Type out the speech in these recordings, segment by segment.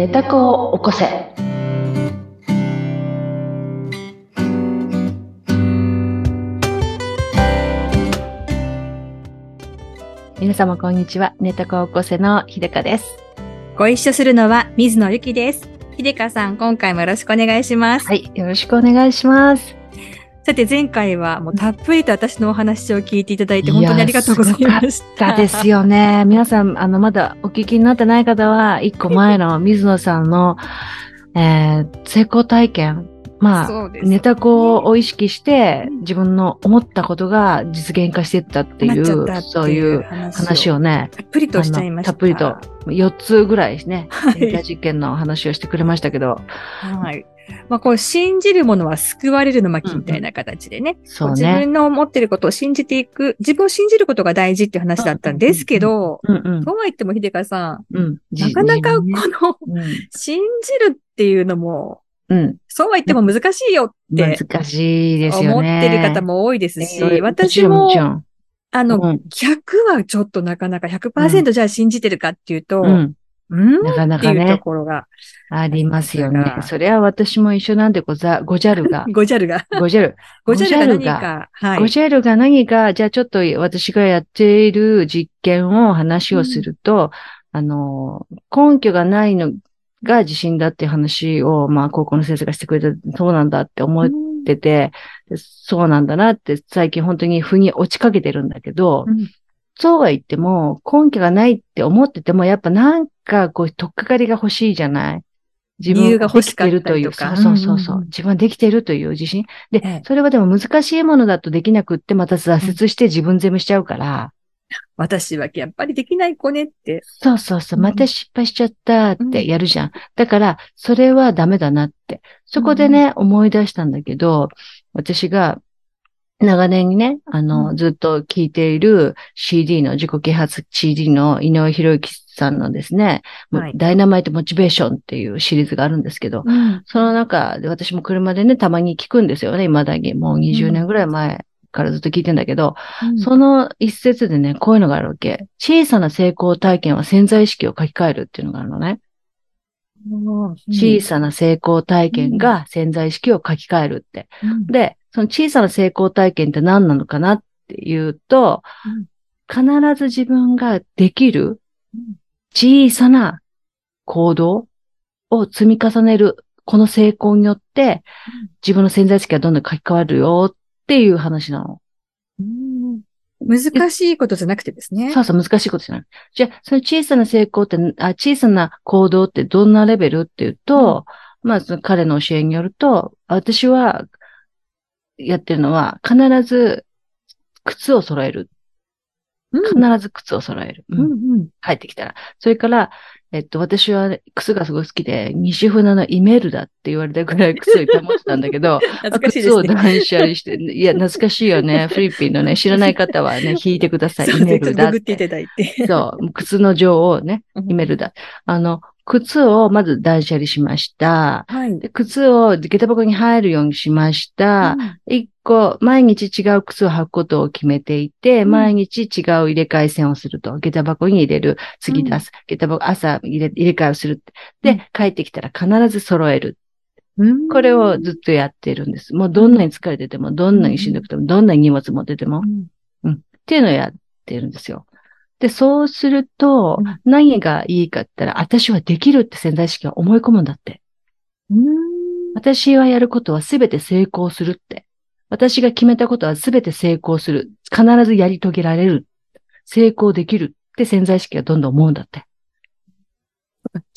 寝た子を起こせ。皆様こんにちは。寝た子を起こせのひでかです。ご一緒するのは水野ゆきです。ひでかさん、今回もよろしくお願いします。はい。よろしくお願いします。さて、前回はもうたっぷりと私のお話を聞いていただいて本当にありがとうございました。だですよね。皆さん、あの、まだお聞きになってない方は、一個前の水野さんの、えー成功体験。まあ、ネタ子を意識して、自分の思ったことが実現化していったっていう、そういう話ををね、たっぷりとしちゃいました。たっぷりと4つぐらいね、はいネタ実験の話をしてくれましたけど、はい。まあ、こう、信じるものは救われるの巻みたいな形でね。そうね。自分の思ってることを信じていく、自分を信じることが大事っていう話だったんですけど、とは言っても、ひでかさん、うん。なかなかこじの、信じるっていうのも、うん。うん。そうは言っても難しいよって難しいですよ思ね。ってる方も多いですし、えー私もあの、うん100はちょっとなかなか100%じゃあ信じてるかっていうと、う。ん。うん、なかなかね、ころが、ありますよねそれは私も一緒なんでござ、ごじゃるが、ごじゃるが、ごじゃる。ごじゃるが何か、はい。ごじゃるが何か、じゃあちょっと私がやっている実験を話をすると、あの、根拠がないのが自信だっていう話を、まあ、高校の先生がしてくれて、そうなんだって思ってて、でそうなんだなって最近本当に腑に落ちかけてるんだけど、うん。そうは言っても、根拠がないって思ってても、やっぱなんかこう、とっかかりが欲しいじゃない？自理由が欲してるという。そうそうそうそう、うんうんうん。自分はできてるという自信。で、ええ。それはでも難しいものだとできなくって、また挫折して自分責めしちゃうから、私はやっぱりできない子ねって。そうそうそう、うんまた失敗しちゃったってやるじゃん。だから、それはダメだなって。そこでね、思い出したんだけど、私が長年にね、あの、うんずっと聴いている CD の、自己啓発 CD の井上博之さんのですね、はいダイナマイトモチベーションっていうシリーズがあるんですけど、うんその中で私も車でね、たまに聞くんですよね、未だに。もう20年ぐらい前からずっと聞いてんだけど、その一節でね、こういうのがあるわけ。小さな成功体験は潜在意識を書き換えるっていうのがあるのね。小さな成功体験が潜在意識を書き換えるって。うん。で、その小さな成功体験って何なのかなっていうと、必ず自分ができる小さな行動を積み重ねる、この成功によって、自分の潜在意識がどんどん書き換わるよっていう話なの。うん難しいことじゃなくてですね。そうそう、難しいことじゃない。じゃあ、その小さな成功って、あ小さな行動ってどんなレベルっていうと、まあ、その彼の教えによると、私は、やってるのは、必ず、靴を揃える。うん必ず靴を揃える。うんうんうん帰ってきたら。それから、えっと、私は靴がすごい好きで、西船のイメルダって言われたぐらい 靴をいっぱい持ってたんだけど、懐かしいで靴をすね。断捨離して、いや、懐かしいよね。フィリピンのね、知らない方はね、弾いてください。イメルダっていて。ただいて。そう、靴の女王ね、イメルダ。あの、靴をまず断捨離しました。はい。で靴を下駄箱に入るようにしました。一個、毎日違う靴を履くことを決めていて、うん毎日違う入れ替え線をすると。下駄箱に入れる。次出す。下駄箱、朝入れ入れ替えをする。で、うん帰ってきたら必ず揃える。うんこれをずっとやってるんです。もうどんなに疲れてても、どんなにしんどくても、どんなに荷物持ってても、うんっていうのをやってるんですよ。で、そうするとうん、何がいいかって言ったら、私はできるって潜在意識が思い込むんだって。うん私はやることはすべて成功するって。私が決めたことはすべて成功する。必ずやり遂げられる。成功できるって潜在意識がどんどん思うんだって。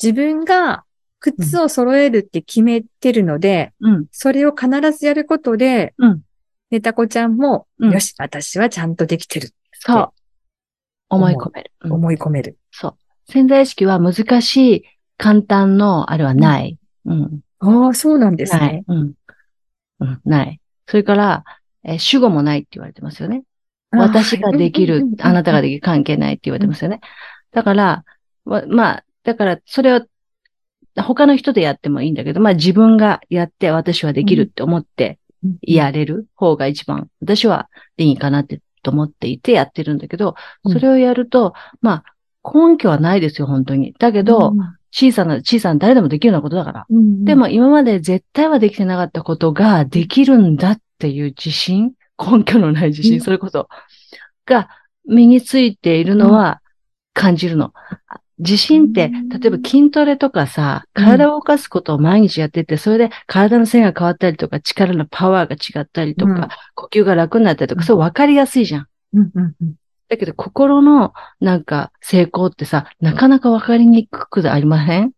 自分が靴を揃えるって決めてるので、うん。それを必ずやることで、うんネタ子ちゃんも、うんよし、私はちゃんとできてる。そう。思い込める。うん思い込める。そう。潜在意識は難しい、簡単の、あれはない。うん。ああ、そうなんですないね。。うん。うん、ない。それから、えー主語もないって言われてますよね。私ができる、あなたができきる、関係ないって言われてますよね。だから、わまあ、だから、それを、他の人でやってもいいんだけど、まあ自分がやって私はできるって思ってるやれる方が一番、私はいいかなってと思っていてやってるんだけど、それをやると、まあ、根拠はないですよ、本当に。だけど、小さな、小さな誰でもできるようなことだから。うんうんでも、今まで絶対はできてなかったことができるんだっていう自信、根拠のない自信、うんそれこそ、が身についているのは感じるの。自信ってうん、例えば筋トレとかさ、うん体を動かすことを毎日やってて、それで体の線が変わったりとか、力のパワーが違ったりとか、うん呼吸が楽になったりとか、うんそう分かりやすいじゃん。うんうんうんだけど、心のなんか成功ってさ、なかなか分かりにくくありません？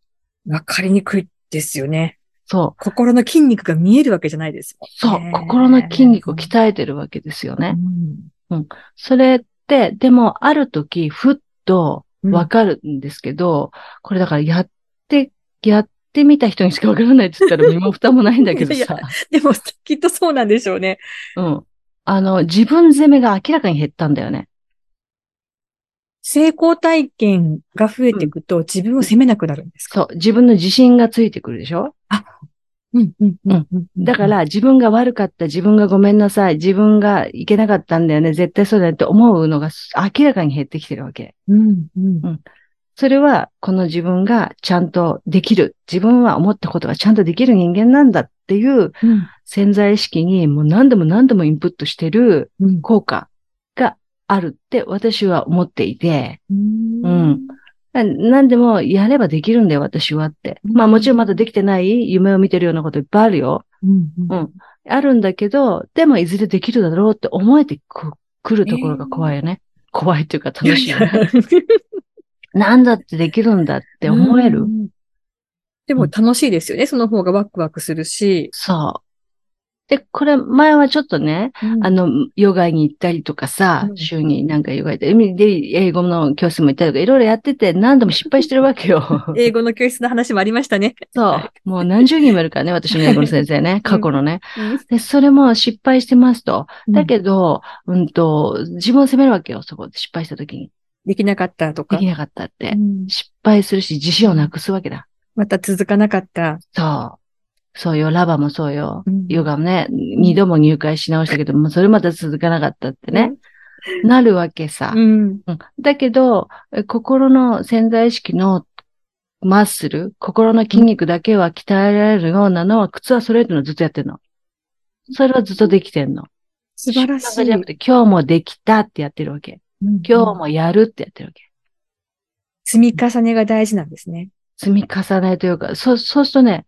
わかりにくいですよね。そう。心の筋肉が見えるわけじゃないですね。そう。心の筋肉を鍛えてるわけですよね。うんそれって、でも、ある時、ふっとうんわかるんですけど、これだからやって、やってみた人にしかわからないって言ったら 身も蓋もないんだけどいやさ。でも、きっとそうなんでしょうね。うん。あの、自分責めが明らかに減ったんだよね。成功体験が増えていくと、自分を責めなくなるんですか？そう。自分の自信がついてくるでしょ？うんうんうんうんだか、ら、自分が悪かった、自分がごめんなさい、自分がいけなかったんだよね、絶対そうだよって思うのが明らかに減ってきてるわけ。うんうん。それは、この自分がちゃんとできる。自分は思ったことがちゃんとできる人間なんだっていううん。潜在意識にもう何度も何度もインプットしてるうん。効果があるって私は思っていて、うん。な何でもやればできるんだよ、私はって。まあもちろんまだできてない夢を見てるようなこといっぱいあるよ。うんうんうん。あるんだけど、でもいずれできるだろうって思えてくくるところが怖いよね。怖いっていうか楽しいよね。なんだってできるんだって思える。うんでも楽しいですよね。その方がワクワクするし。そう。で、これ前はちょっとね、あの、ヨガに行ったりとかさう、ん週になんかヨガ行って、で、英語の教室も行ったりとか、いろいろやってて何度も失敗してるわけよ。英語の教室の話もありましたね。そう。もう何十人もいるからね、私の英語の先生ね、過去のね。うんで、それも失敗してますと。だど、けど、うんと、自分を責めるわけよ、そこで失敗した時に。できなかったとかでき。なかったって。うん失敗するし、自信をなくすわけだ。また続かなかった。そう。そうよ、ラバもそうよ。うんヨガもね、二度も入会し直したけど、もうそれまた続かなかったってね。なるわけさ。うん。うんだけど、え心の潜在意識のマッスル、心の筋肉だけは鍛えられるようなのは、靴は揃えてるのずっとやってるの。それはずっとできてんの。素晴らしい。じゃなくて、今日もできたってやってるわけ。うん今日もやるってやってるわけ。積み重ねが大事なんですね。積み重ねというか、そう、そうするとね、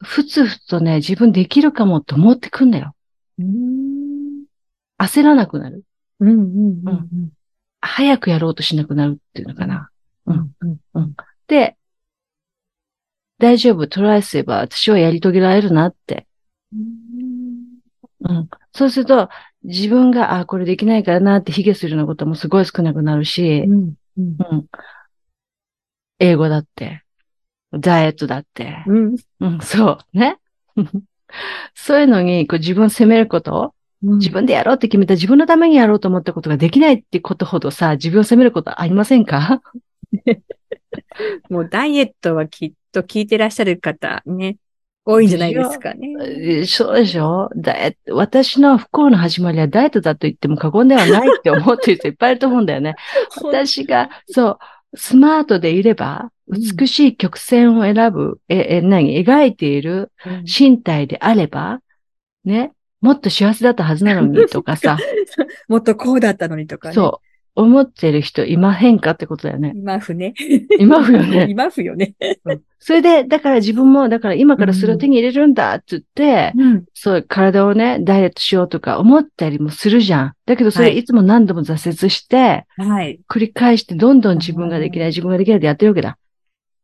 ふつふつとね、自分できるかもと思ってくんだよ。うん。焦らなくなる。うんうんうん早くやろうとしなくなるっていうのかな。うん。うんで、大丈夫、トライすれば私はやり遂げられるなって。うん。そうすると、自分が、あ、これできないからなって卑下するようなこともすごい少なくなるし、うんうんうん。英語だって、ダイエットだって、うん。うん、そう、ね。そういうのに、こう自分を責めること、うん。自分でやろうって決めた自分のためにやろうと思ったことができないってことほどさ、自分を責めることありませんか？もうダイエットはきっと聞いてらっしゃる方ね、多いんじゃないですかね。えそうでしょ？ダイエット私の不幸の始まりはダイエットだと言っても過言ではないって思ってる人いっぱいいると思うんだよね。私が、そう、スマートでいれば、うん。美しい曲線を選ぶ、え、え、何、描いているうん。身体であれば、ね、もっと幸せだったはずなのにとかさ、もっとこうだったのにとかね。そう、思ってる人いまへんかってことだよね。今ふね。今ふよね。今ふよね。それで、だから自分も、だから今からそれを手に入れるんだって言って、うん。そう、体をね、ダイエットしようとか思ったりもするじゃん。だけどそれはいいつも何度も挫折して、はい。繰り返してどんどん自分ができない、自分ができないでやってるわけだ。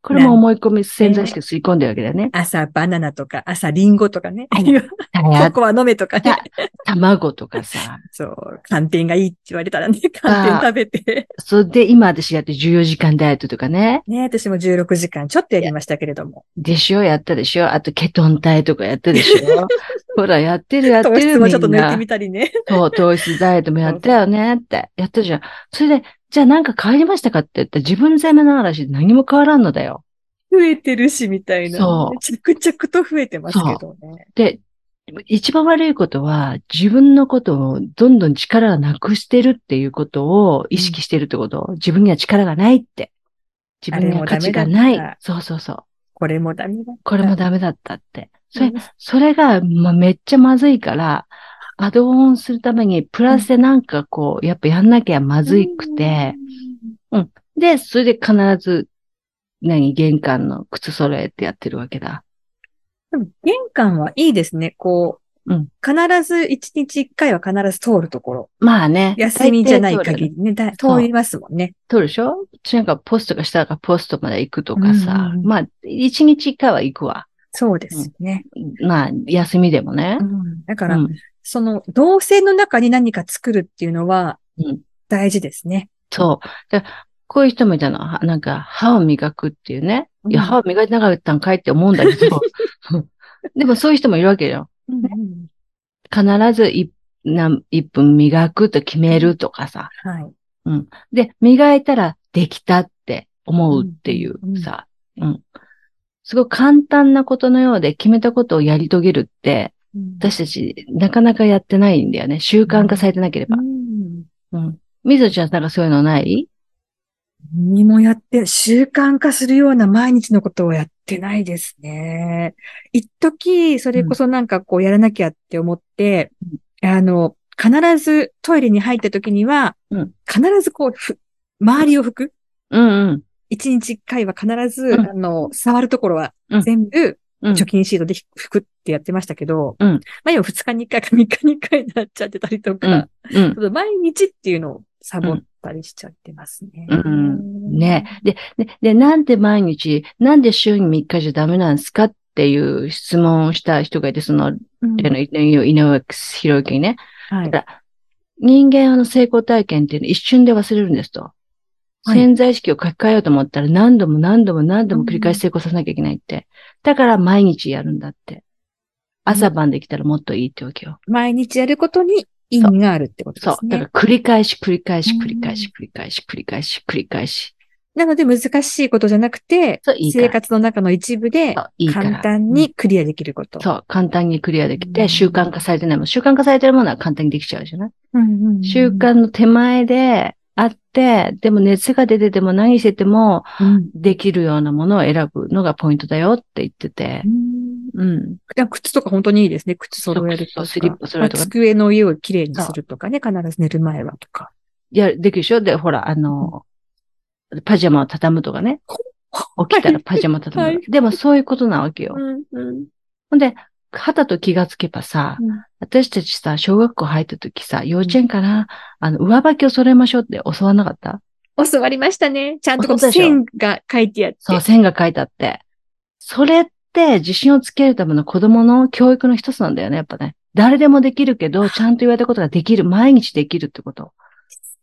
これも思い込み、潜在意識を吸い込んでるわけだよね。朝バナナとか、朝リンゴとかね。はい コたコア飲めとかね。卵とかさ。そう。寒天がいいって言われたらね、寒天食べて。それで今私やって14時間ダイエットとかね。ね、私も16時間ちょっとやりましたけれども。でしょやったでしょあとケトン体とかやったでしょ ほら、やってるやって糖る質もちょっと抜いてみたりね。そう、糖質ダイエットもやったよねって。やったじゃん。それで、じゃあなんか変わりましたかって言ったら自分責めの話で何も変わらんのだよ。増えてるし、みたいな。そう着々と増えてますけどね。で、一番悪いことは、自分のことをどんどん力がなくしてるっていうことを意識してるってこと。自分には力がないって。自分には価値がない。そうそうそう。これもダメだった。これもダメだったって。それうん、それが、まあ、めっちゃまずいから、アドオンするために、プラスでなんかこう、やっぱやんなきゃまずいくて、で、それで必ず、何、玄関の靴揃えてやってるわけだ。でも玄関はいいですね。こう、うん必ず一日一回は必ず通るところ。まあね。休みじゃない限りね、通りますもんね。通るでしょ？なんかポストがしたらポストまで行くとかさ。うんうんうんまあ、一日一回は行くわ。そうですよね。まあ、休みでもねう。んだから、うん。その、動線の中に何か作るっていうのはうん、大事ですね。そう。でこういう人もいたの。はなんか、歯を磨くっていうね。いや、うん歯を磨いてなかったんかいって思うんだけど。でもそういう人もいるわけよ。必ず一何一分磨くと決めるとかさ。はい。で、磨いたらできたって思うっていううんうんさ。うん。すごく簡単なことのようで決めたことをやり遂げるって、私たちなかなかやってないんだよね。習慣化されてなければう。んうん。みぞちゃんなんかそういうのない？何もやって、習慣化するような毎日のことをやってないですね。一時、それこそなんかこうやらなきゃって思って、あの、必ずトイレに入った時には、うん必ずこう、ふ周りを拭く。うんうん。一日一回は必ず、うんあの、触るところはうん全部うん。除菌シートで拭くってやってましたけど、うんまあ今二日に一回か三日に一回になっちゃってたりとか、うん。うん 毎日っていうのをサボったりしちゃってますね。うんね。で、で、で、なんで毎日、なんで週に3日じゃダメなんですかっていう質問をした人がいて、その、うん井上博之にね。はい。人間あの成功体験っていうのは一瞬で忘れるんですと。はい潜在意識を書き換えようと思ったら何度も何度も何度も繰り返し成功させなきゃいけないって。だから毎日やるんだって。朝晩できたらもっといいってわけよ。毎日やることに意味があるってことでそう。だすね。から繰り返し繰り返しうん繰り返し繰り返し繰り返し繰り返し。なので難しいことじゃなくて、そう、いい。生活の中の一部で簡単にクリアできること。そう、簡単にクリアできうんて、習慣化されてないもん。習慣化されてるものは簡単にできちゃうじゃない？うんうんうん習慣の手前であって、でも熱が出てても何しててもうんできるようなものを選ぶのがポイントだよって言っててう。んうん。靴とか本当にいいですね。靴揃えるとスリッパ揃えるとかまあ机の上をきれいにするとかね。必ず寝る前はとか。いや、できるでしょ？で、ほら、あの、パジャマを畳むとかね。起きたらパジャマ畳む。はいでもそういうことなわけよ。んうんほんで、肌と気がつけばさ、私たちさ、小学校入った時さ、幼稚園かな、あの、上履きを揃えましょうって教わらなかった？教わりましたね。ちゃんと線が書いてあって。そう、線が書いてあって。それって自信をつけるための子供の教育の一つなんだよね、やっぱね。誰でもできるけど、ちゃんと言われたことができる、毎日できるってこと。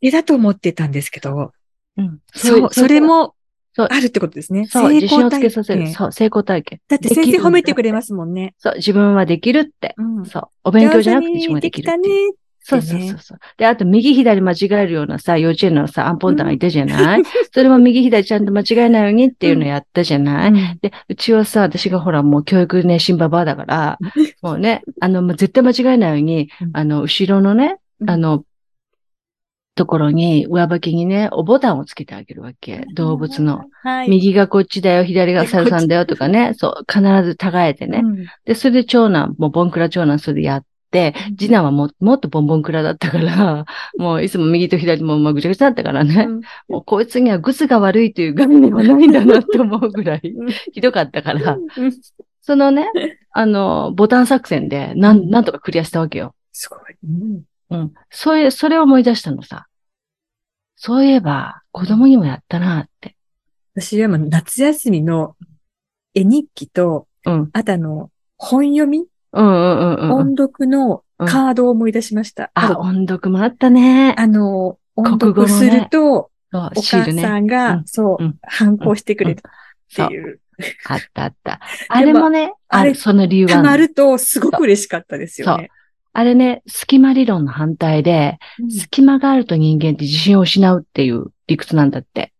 えだと思ってたんですけど、うん。そう、それ、もそうあるってことですね。そう、自信をつけさせる。う。そう、成功体験。だって先生褒めてくれますもんね。そう、自分はできるって。うんそう。お勉強じゃなくて自分はにできたできるっていう。ね。そうそうそうそう。で、あと、右左間違えるようなさ、幼稚園のさ、アンポンタンがいたじゃない、それも右左ちゃんと間違えないようにっていうのやったじゃない、うんで、うちはさ、私がほら、もう教育熱心ババアだから、もうね、あの、もう絶対間違えないようにうん、あの、後ろのね、うんあの、ところに、上履きにね、おボタンをつけてあげるわけ。動物の。。はい。右がこっちだよ、左がサルさんだよとかね、そう、必ず違えてね。うんで、それで長男、もうボンクラ長男それでやって、次男はももっとボンボンクラだったから、もういつも右と左もまあぐちゃぐちゃだったからね。もうこいつにはグスが悪いという概念はないんだなって思うぐらいうんひどかったから、うんそのね、あの、ボタン作戦で、なん、なんとかクリアしたわけよ。すごい。うんうん。そういう、それを思い出したのさ。そういえば、子供にもやったなって。私はもう夏休みの絵日記と、うん。あとあの、本読み、うんうんうんうん。音読のカードを思い出しました。あ、と音読もあったね。あの、音読すると、そうお母。さんが、うんそううん、反抗してくれるって。いう。あったあった。あれもね、ああれる、その理由はあたまると、すごく嬉しかったですよね。あれね、隙間理論の反対で、うん隙間があると人間って自信を失うっていう理屈なんだって。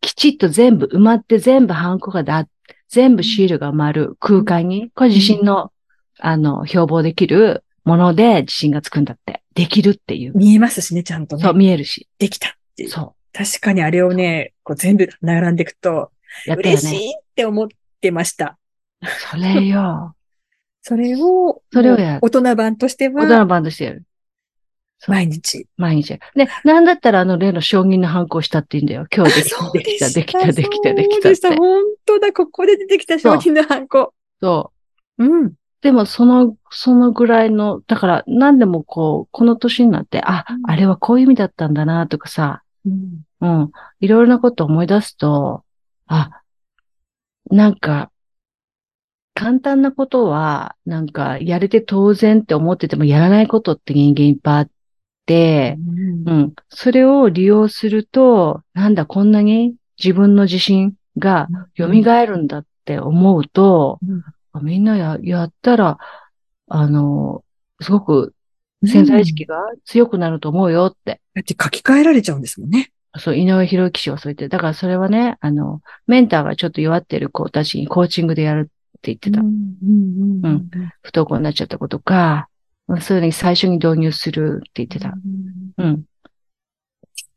きちっと全部埋まって全部ハンコがだ、全部シールが埋まる空間に、これ自信の、あの、標榜できるもので自信がつくんだって。できるっていう。見えますしね、ちゃんとね。そう、見えるし。できたっていう。そう。確かにあれをね、こう全部並んでいくと、やったよ嬉しね。いって思ってました。それよ。それを、それをやる大人版として大人は、のバンドしてやる。毎日。毎日。で、なんだったらあの例の承認の反抗したっていいんだよ。今日でできた、できた、できた、できそうでした。本当だ、ここで出てきた商品のハンコ。そう。うん。でも、その、そのぐらいの、だから、何でもこう、この年になって、あ、うんあれはこういう意味だったんだな、とかさ、うん。うん。いろいろなことを思い出すと、あ、なんか、簡単なことは、なんか、やれて当然って思ってても、やらないことって人間いっぱいあって、うん。それを利用すると、なんだ、こんなに自分の自信が蘇るんだって思うと、うんあみんなや、やったら、あの、すごく潜在意識が強くなると思うよって。だって書き換えられちゃうんですもんね。そう、井上博之氏はそう言って、だからそれはね、あの、メンターがちょっと弱ってる子たちにコーチングでやるって言ってた。うん不登校になっちゃった子とか、そういうのに最初に導入するって言ってた。うん。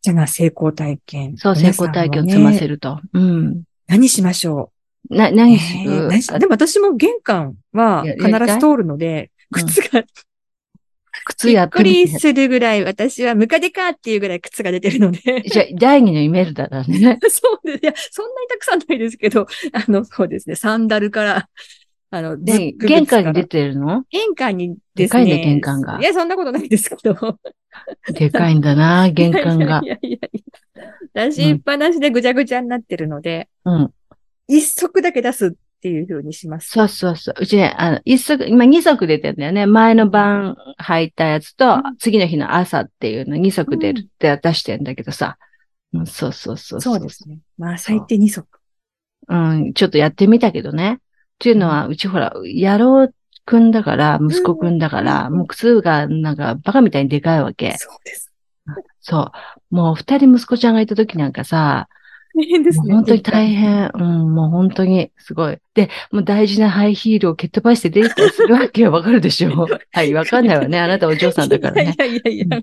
じゃあ、成功体験。そう、成功体験を積ませる。ると。うん。何しましょな、う何すえーる何しでも私も玄関は必ず通るので、うん靴がび靴やっっくりてみて。するぐらい、私はムカデかっていうぐらい靴が出てるので。じゃあ、第二のイメージだなね。そうです。いや、そんなにたくさんないですけど、あの、そうですね。サンダルから、あの、ズで玄関に出てるの？玄関にですね。でかいね玄関がいや、そんなことないですけど。でかいんだな、玄関がい。やいやいやいや。出しっぱなしでぐちゃぐちゃになってるので、うん。一足だけ出すっていう風にします。そうそうそう。うちね、あの、一足、今二足出てるんだよね。前の晩履いたやつと、うん次の日の朝っていうの二足出るって出してんだけどさ。うん、そうそうそうそうですね。まあ、最低二足。うん、ちょっとやってみたけどね。っていうのは、うちほら、野郎くんだから、息子くんだから、うんもう靴がなんかバカみたいにでかいわけ。そうです。そう。もう二人息子ちゃんがいた時なんかさ、大変ですね。本当に大変。うん、もう本当にすごい。で、もう大事なハイヒールを蹴っ飛ばして出てきたりするわけよ。わかるでしょ はい、わかんないわね。あなたお嬢さんだからね。いやいやいやいや。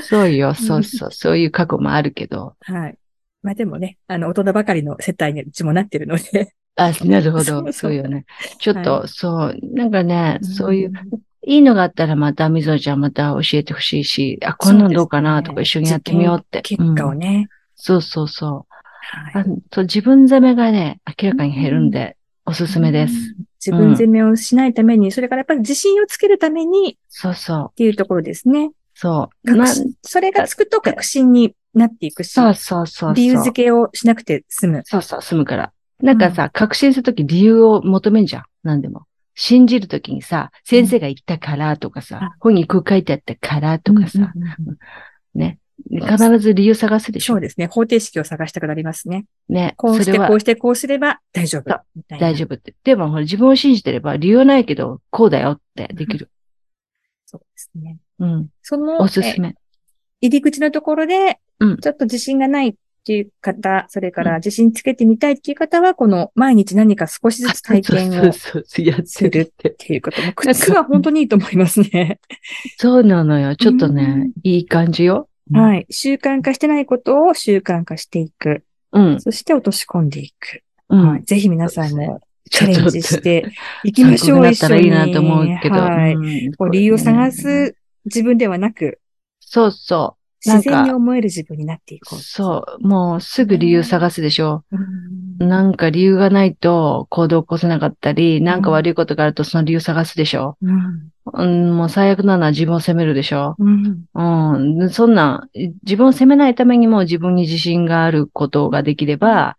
そうよ、そうそう。そういう過去もあるけど。はい。まあでもね、あの、大人ばかりの世帯にうちもなってるので。あ、なるほど。そうよね。ちょっと、はそう。なんかね、そういう、ん。いいのがあったらまた、みぞちゃんまた教えてほしいし、あ、こんなのどうかなとか一緒にやってみようって。結果をうんね。そうそうそう。はいあと自分責めがね、明らかに減るんで、おすすめです。うん。自分責めをしないために、それからやっぱり自信をつけるためにっそうそう。ていうところですね。そう。確な信それがつくと確信になっていくし、そうそうそう。理由付けをしなくて済む。そうそう、済むから。なんかさ、確信するとき理由を求めんじゃん。何でも。信じるときにさ、先生が言ったからとかさ、うん本にこう書いてあったからとかさ、うんうんうんね。必ず理由探すでしょ。そうですね。方程式を探したくなりますね。ね。こうして、こうして、こうすれば大丈夫大丈夫って。でも、自分を信じてれば理由はないけど、こうだよってできる。そうですね。うん。その、えおすすめ。入り口のところで、うんちょっと自信がないっていう方、それから自信つけてみたいっていう方は、この毎日何か少しずつ体験をっそうそうそう、やってるって。ていうことも、靴は本当にいいと思いますね。そうなのよ。ちょっとね、いい感じよ。い。はい。習慣化してないことを習慣化していく。うん。そして落とし込んでいく。うん。はい。ぜひ皆さんもチャレンジしていきましょう、参考になっ一緒に。たらいいなと思うけど。はい。う理由を探ねす自分ではなく、そうそう。自然にか、思える自分になっていこう。そう。もうすぐ理由探すでしょ。うんなんか理由がないと行動を起こせなかったり、なんか悪いことがあるとその理由探すでしょ。うんうん、もう最悪なのは自分を責めるでしょ。うんうん。でそんな、自分を責めないためにも自分に自信があることができれば、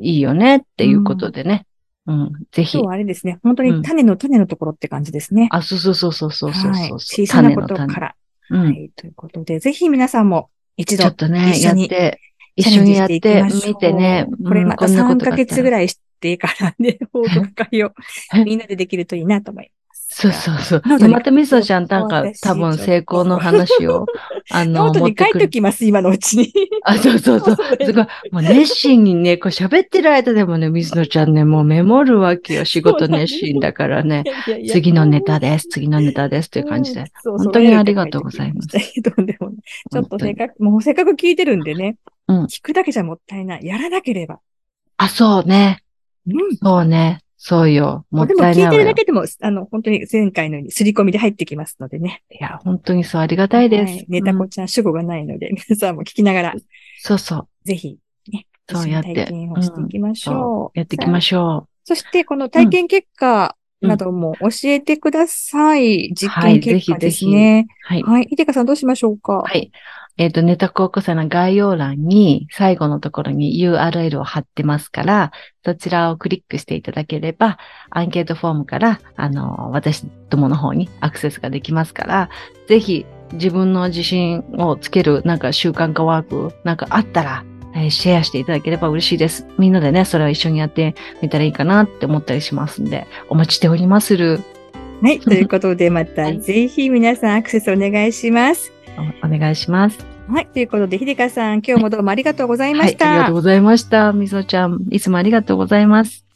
いいよねっていうことでね。うん。ぜひ今日。はあれですね。本当に種の種のところって感じですね。あ、そうそうそうそうそうそうはい。小さなことから。うん。はい。ということで、ぜひ皆さんも一度ちょっとね、一緒にやって、一緒にやってしていきましょうみてね。これまたうんこんなこ3ヶ月ぐらいしてからね、報告会をえ みんなでできるといいなと思います。そうそうそう。でまたみそちゃん、なんか多分成功の話を、あの、ノートに書いときます、今のうちに。あ、そうそうそう。すごい。もう熱心にね、こう喋ってる間でもね、水野ちゃんね、もうメモるわけよ。仕事熱心だからね。次のネタです、次のネタですという感じで。本当にありがとうございます。とんでもない。ちょっとせっかく、もうせっかく聞いてるんでね。うん。聞くだけじゃもったいない。やらなければ。あ、そうね。うん。そうね。そうよ。もったいない。でも聞いてるだけでも、あの、本当に前回のように刷り込みで入ってきますのでね。いや、本当にそう、ありがたいです。はい、ネタこちゃん主語がないので、うん、皆さんも聞きながら。そうそう。ぜひ、ね。そうやって。体験をしていきましょう。やっていきましょう。そして、この体験結果なども教えてください。実験結果ですね。はい。はい。ひでかさんどうしましょうか？はい。えっ、ー、と、ネタ高校生の概要欄に最後のところに URL を貼ってますから、そちらをクリックしていただければ、アンケートフォームから、あの、私どもの方にアクセスができますから、ぜひ自分の自信をつけるなんか習慣化ワークなんかあったら、えー、シェアしていただければ嬉しいです。みんなでね、それを一緒にやってみたらいいかなって思ったりしますんで、お待ちしておりまする。はい。ということで、またぜひ皆さんアクセスお願いします。お願いします。はい。ということで、ひでかさん、今日もどうもありがとうございました。はい、ありがとうございました。みそちゃん、いつもありがとうございます。